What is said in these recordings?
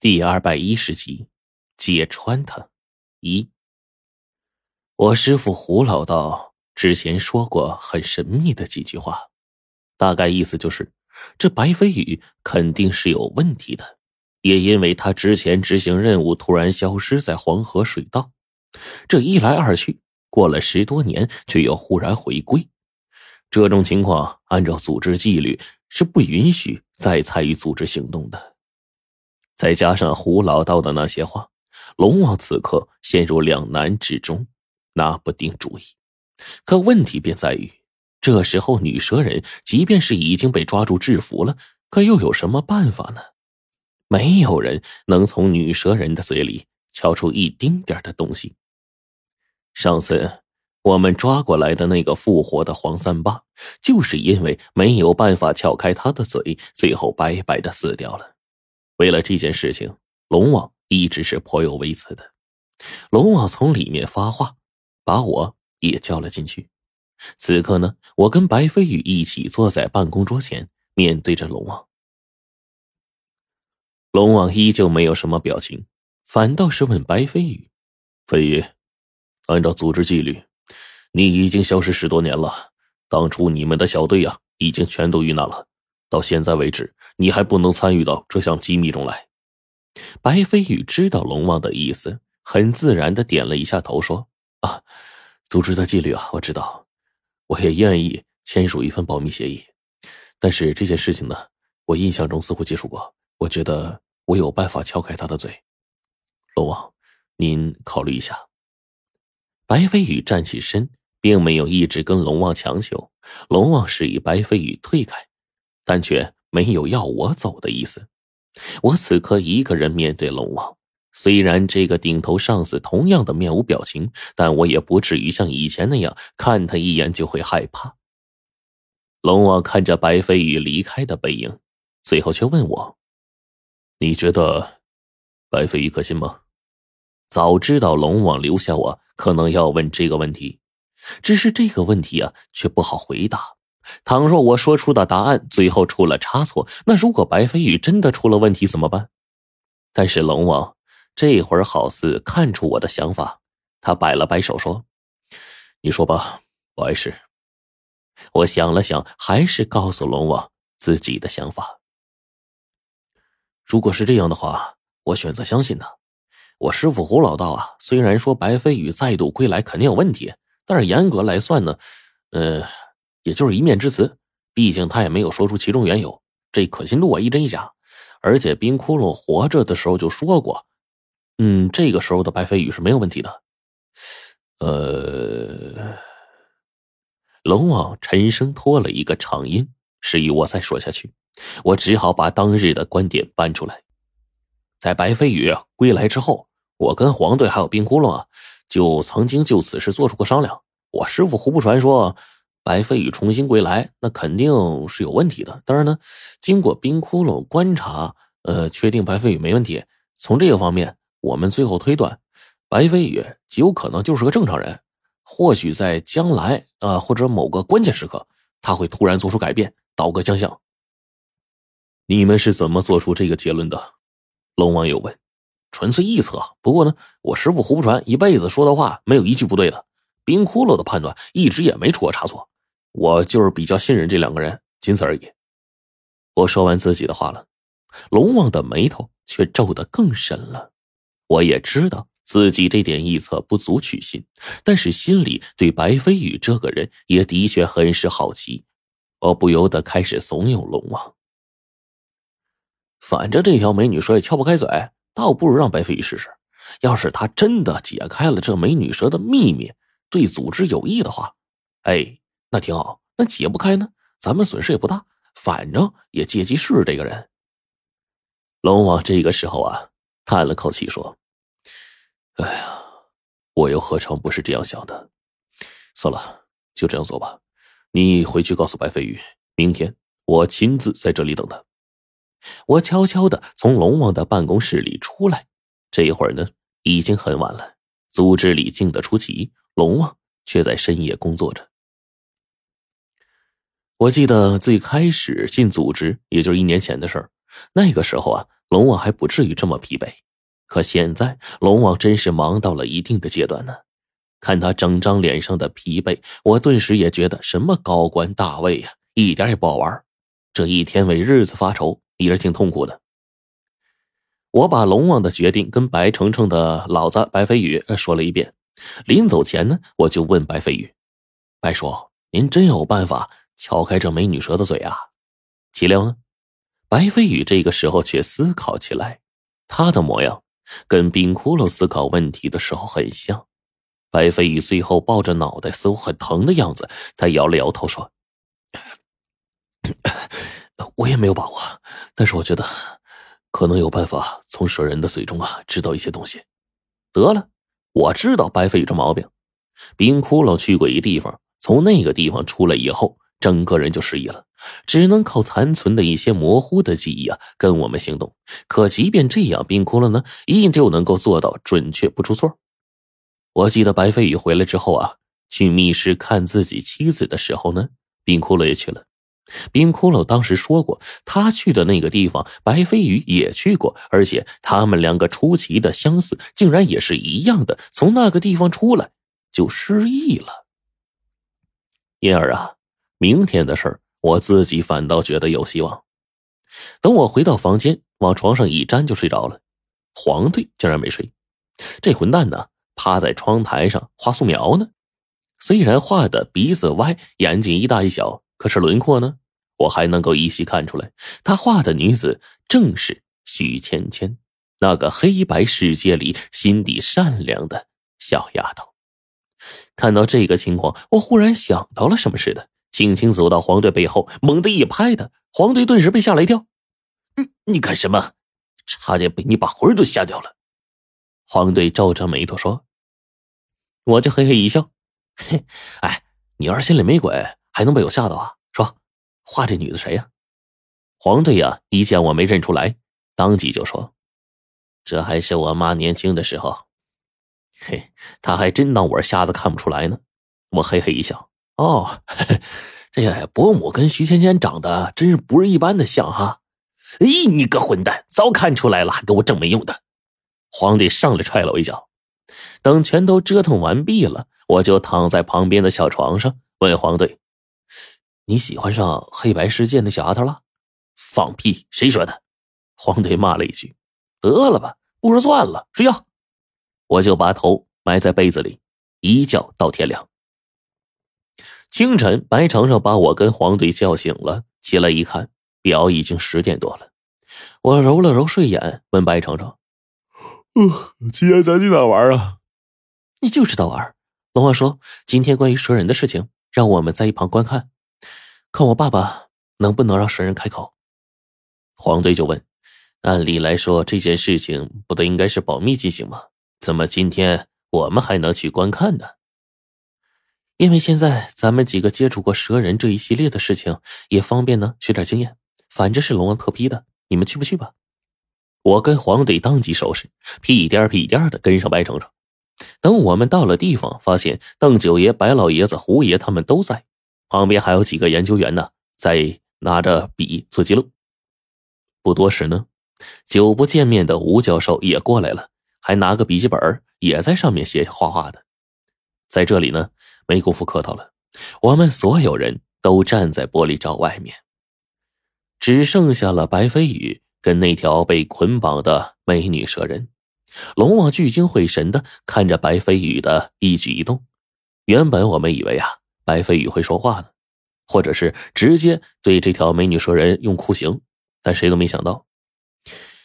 第二百一十集，揭穿他。一，我师傅胡老道之前说过很神秘的几句话，大概意思就是，这白飞宇肯定是有问题的，也因为他之前执行任务突然消失在黄河水道，这一来二去，过了十多年，却又忽然回归。这种情况，按照组织纪律是不允许再参与组织行动的。再加上胡老道的那些话，龙王此刻陷入两难之中，拿不定主意。可问题便在于，这时候女蛇人即便是已经被抓住制服了，可又有什么办法呢？没有人能从女蛇人的嘴里敲出一丁点的东西。上次我们抓过来的那个复活的黄三八，就是因为没有办法撬开他的嘴，最后白白的死掉了。为了这件事情，龙王一直是颇有微词的。龙王从里面发话，把我也叫了进去。此刻呢，我跟白飞宇一起坐在办公桌前，面对着龙王。龙王依旧没有什么表情，反倒是问白飞宇：“飞宇，按照组织纪律，你已经消失十多年了。当初你们的小队呀，已经全都遇难了。”到现在为止，你还不能参与到这项机密中来。白飞宇知道龙王的意思，很自然的点了一下头，说：“啊，组织的纪律啊，我知道，我也愿意签署一份保密协议。但是这件事情呢，我印象中似乎接触过，我觉得我有办法撬开他的嘴。龙王，您考虑一下。”白飞宇站起身，并没有一直跟龙王强求，龙王示意白飞宇退开。但却没有要我走的意思。我此刻一个人面对龙王，虽然这个顶头上司同样的面无表情，但我也不至于像以前那样看他一眼就会害怕。龙王看着白飞宇离开的背影，最后却问我：“你觉得白飞宇可信吗？”早知道龙王留下我，可能要问这个问题，只是这个问题啊，却不好回答。倘若我说出的答案最后出了差错，那如果白飞宇真的出了问题怎么办？但是龙王这会儿好似看出我的想法，他摆了摆手说：“你说吧，不碍事。”我想了想，还是告诉龙王自己的想法。如果是这样的话，我选择相信他。我师傅胡老道啊，虽然说白飞宇再度归来肯定有问题，但是严格来算呢，呃。也就是一面之词，毕竟他也没有说出其中缘由，这可信度啊一真一假。而且冰窟窿活着的时候就说过，嗯，这个时候的白飞宇是没有问题的。呃，龙王沉声拖了一个长音，示意我再说下去。我只好把当日的观点搬出来。在白飞宇归来之后，我跟黄队还有冰窟窿啊，就曾经就此事做出过商量。我师傅胡不传说。白飞宇重新归来，那肯定是有问题的。当然呢，经过冰窟窿观察，呃，确定白飞宇没问题。从这个方面，我们最后推断，白飞宇极有可能就是个正常人。或许在将来啊，或者某个关键时刻，他会突然做出改变，倒戈将相。你们是怎么做出这个结论的？龙王又问。纯粹臆测。不过呢，我师傅胡不传一辈子说的话，没有一句不对的。冰窟窿的判断一直也没出过差错。我就是比较信任这两个人，仅此而已。我说完自己的话了，龙王的眉头却皱得更深了。我也知道自己这点臆测不足取信，但是心里对白飞宇这个人也的确很是好奇。我不由得开始怂恿龙王：反正这条美女蛇也撬不开嘴，倒不如让白飞宇试试。要是他真的解开了这美女蛇的秘密，对组织有益的话，哎。那挺好，那解不开呢，咱们损失也不大，反正也借机试试这个人。龙王这个时候啊，叹了口气说：“哎呀，我又何尝不是这样想的？算了，就这样做吧。你回去告诉白飞宇，明天我亲自在这里等他。”我悄悄的从龙王的办公室里出来，这一会儿呢，已经很晚了，组织里静得出奇，龙王却在深夜工作着。我记得最开始进组织，也就是一年前的事儿。那个时候啊，龙王还不至于这么疲惫。可现在，龙王真是忙到了一定的阶段呢。看他整张脸上的疲惫，我顿时也觉得什么高官大位呀，一点也不好玩。这一天为日子发愁，也是挺痛苦的。我把龙王的决定跟白程程的老子白飞宇说了一遍。临走前呢，我就问白飞宇：“白叔，您真有办法撬开这美女蛇的嘴啊？”岂料呢，白飞宇这个时候却思考起来，他的模样。跟冰骷髅思考问题的时候很像，白飞宇最后抱着脑袋，似乎很疼的样子。他摇了摇头说：“ 我也没有把握，但是我觉得可能有办法从蛇人的嘴中啊知道一些东西。”得了，我知道白飞宇这毛病。冰骷髅去过一地方，从那个地方出来以后，整个人就失忆了。只能靠残存的一些模糊的记忆啊，跟我们行动。可即便这样，冰窟窿呢，依旧能够做到准确不出错。我记得白飞宇回来之后啊，去密室看自己妻子的时候呢，冰窟窿也去了。冰窟窿当时说过，他去的那个地方，白飞宇也去过，而且他们两个出奇的相似，竟然也是一样的，从那个地方出来就失忆了。因而啊，明天的事儿。我自己反倒觉得有希望。等我回到房间，往床上一粘就睡着了。黄队竟然没睡，这混蛋呢，趴在窗台上画素描呢。虽然画的鼻子歪，眼睛一大一小，可是轮廓呢，我还能够依稀看出来，他画的女子正是许芊芊，那个黑白世界里心地善良的小丫头。看到这个情况，我忽然想到了什么似的。轻轻走到黄队背后，猛地一拍他，黄队顿时被吓了一跳。“你你干什么？差点被你把魂都吓掉了。”黄队皱着眉头说。我就嘿嘿一笑，“嘿，哎，你要是心里没鬼，还能被我吓到啊？说，画这女的谁呀？”黄队呀，一见我没认出来，当即就说：“这还是我妈年轻的时候。”嘿，他还真当我是瞎子看不出来呢。我嘿嘿一笑。哦，这伯母跟徐芊芊长得真是不是一般的像哈！哎，你个混蛋，早看出来了，还给我整没用的！皇帝上来踹了我一脚。等全都折腾完毕了，我就躺在旁边的小床上，问黄队：“你喜欢上黑白世界那小丫头了？”放屁！谁说的？黄队骂了一句：“得了吧，不说算了，睡觉。”我就把头埋在被子里，一觉到天亮。清晨，白程程把我跟黄队叫醒了。起来一看，表已经十点多了。我揉了揉睡眼，问白程程：“嗯，今天咱去哪玩啊？”“你就知道玩。”龙王说：“今天关于蛇人的事情，让我们在一旁观看，看我爸爸能不能让蛇人开口。”黄队就问：“按理来说，这件事情不都应该是保密进行吗？怎么今天我们还能去观看呢？”因为现在咱们几个接触过蛇人这一系列的事情，也方便呢学点经验。反正是龙王特批的，你们去不去吧？我跟黄队当即收拾，屁颠屁颠的跟上白程程。等我们到了地方，发现邓九爷、白老爷子、胡爷他们都在，旁边还有几个研究员呢，在拿着笔做记录。不多时呢，久不见面的吴教授也过来了，还拿个笔记本，也在上面写画画的。在这里呢。没工夫客套了，我们所有人都站在玻璃罩外面，只剩下了白飞宇跟那条被捆绑的美女蛇人。龙王聚精会神的看着白飞宇的一举一动。原本我们以为啊，白飞宇会说话呢，或者是直接对这条美女蛇人用酷刑，但谁都没想到，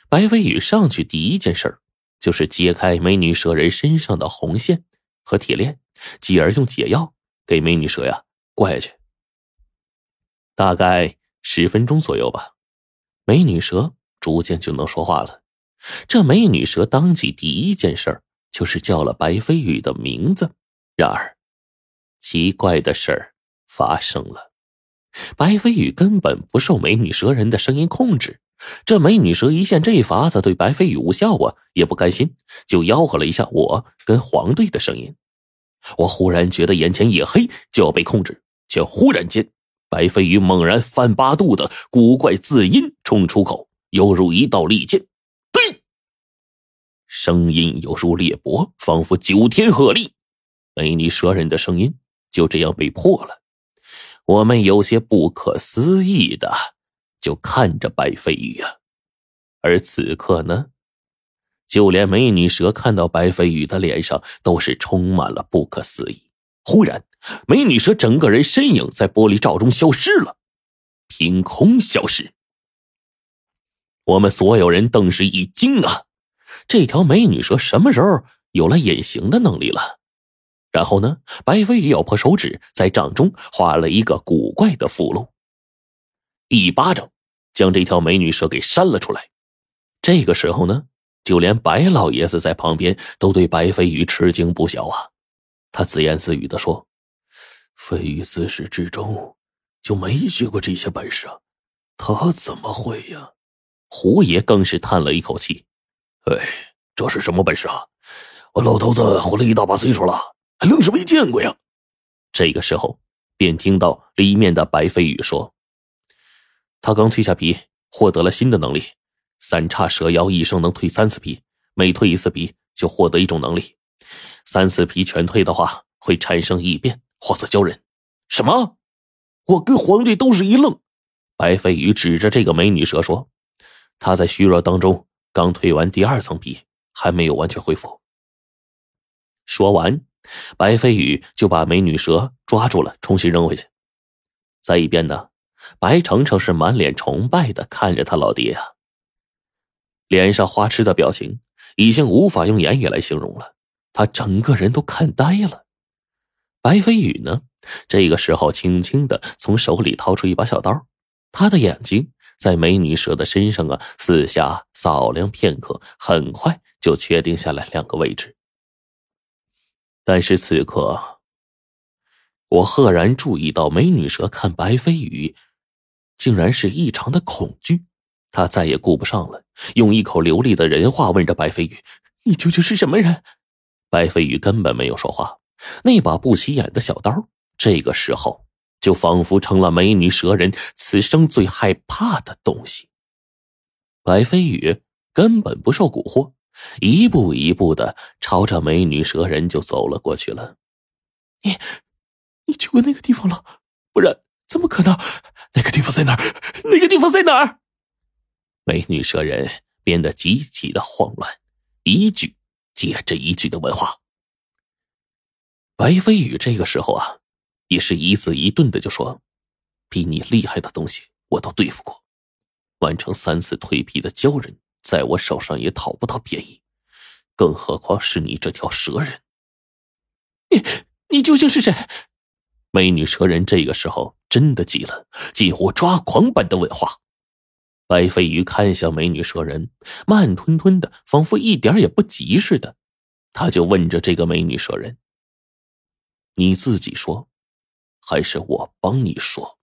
白飞宇上去第一件事就是揭开美女蛇人身上的红线和铁链。继而用解药给美女蛇呀灌下去，大概十分钟左右吧，美女蛇逐渐就能说话了。这美女蛇当即第一件事就是叫了白飞宇的名字。然而，奇怪的事儿发生了，白飞宇根本不受美女蛇人的声音控制。这美女蛇一见这法子对白飞宇无效啊，也不甘心，就吆喝了一下我跟黄队的声音。我忽然觉得眼前一黑，就要被控制，却忽然间，白飞羽猛然翻八度的古怪字音冲出口，犹如一道利剑。声音犹如裂帛，仿佛九天鹤唳。美女蛇人的声音就这样被破了。我们有些不可思议的就看着白飞羽啊，而此刻呢，就连美女蛇看到白飞羽的脸上都是充满了不可思议。忽然，美女蛇整个人身影在玻璃罩中消失了，凭空消失。我们所有人顿时一惊啊！这条美女蛇什么时候有了隐形的能力了？然后呢？白飞羽咬破手指，在掌中画了一个古怪的符箓，一巴掌将这条美女蛇给扇了出来。这个时候呢，就连白老爷子在旁边都对白飞宇吃惊不小啊！他自言自语的说：“飞宇自始至终就没学过这些本事，他怎么会呀？”胡爷更是叹了一口气：“哎，这是什么本事啊？我老头子活了一大把岁数了，还愣是没见过呀！”这个时候，便听到里面的白飞宇说：“他刚蜕下皮，获得了新的能力，三叉蛇妖一生能蜕三次皮，每蜕一次皮就获得一种能力，三次皮全蜕的话会产生异变，化作鲛人。”什么？我跟黄队都是一愣。白飞羽指着这个美女蛇说。他在虚弱当中刚蜕完第二层皮，还没有完全恢复。说完，白飞羽就把美女蛇抓住了，重新扔回去。在一边呢，白程程是满脸崇拜的看着他老爹呀，脸上花痴的表情已经无法用言语来形容了，他整个人都看呆了。白飞羽呢，这个时候轻轻的从手里掏出一把小刀，他的眼睛。在美女蛇的身上啊，四下扫量片刻，很快就确定下来两个位置。但是此刻，我赫然注意到美女蛇看白飞羽，竟然是异常的恐惧。他再也顾不上了，用一口流利的人话问着白飞羽：“你究竟是什么人？”白飞羽根本没有说话。那把不起眼的小刀，这个时候。就仿佛成了美女蛇人此生最害怕的东西。白飞羽根本不受蛊惑，一步一步的朝着美女蛇人就走了过去了。你，你去过那个地方了？不然怎么可能？那个地方在哪儿？那个地方在哪儿？美女蛇人变得极其的慌乱，一句接着一句的问话。白飞羽这个时候啊。也是一字一顿的就说：“比你厉害的东西我都对付过，完成三次蜕皮的鲛人在我手上也讨不到便宜，更何况是你这条蛇人。你你究竟是谁？”美女蛇人这个时候真的急了，几乎抓狂般的问话。白飞鱼看向美女蛇人，慢吞吞的，仿佛一点也不急似的，他就问着这个美女蛇人：“你自己说。”还是我帮你说。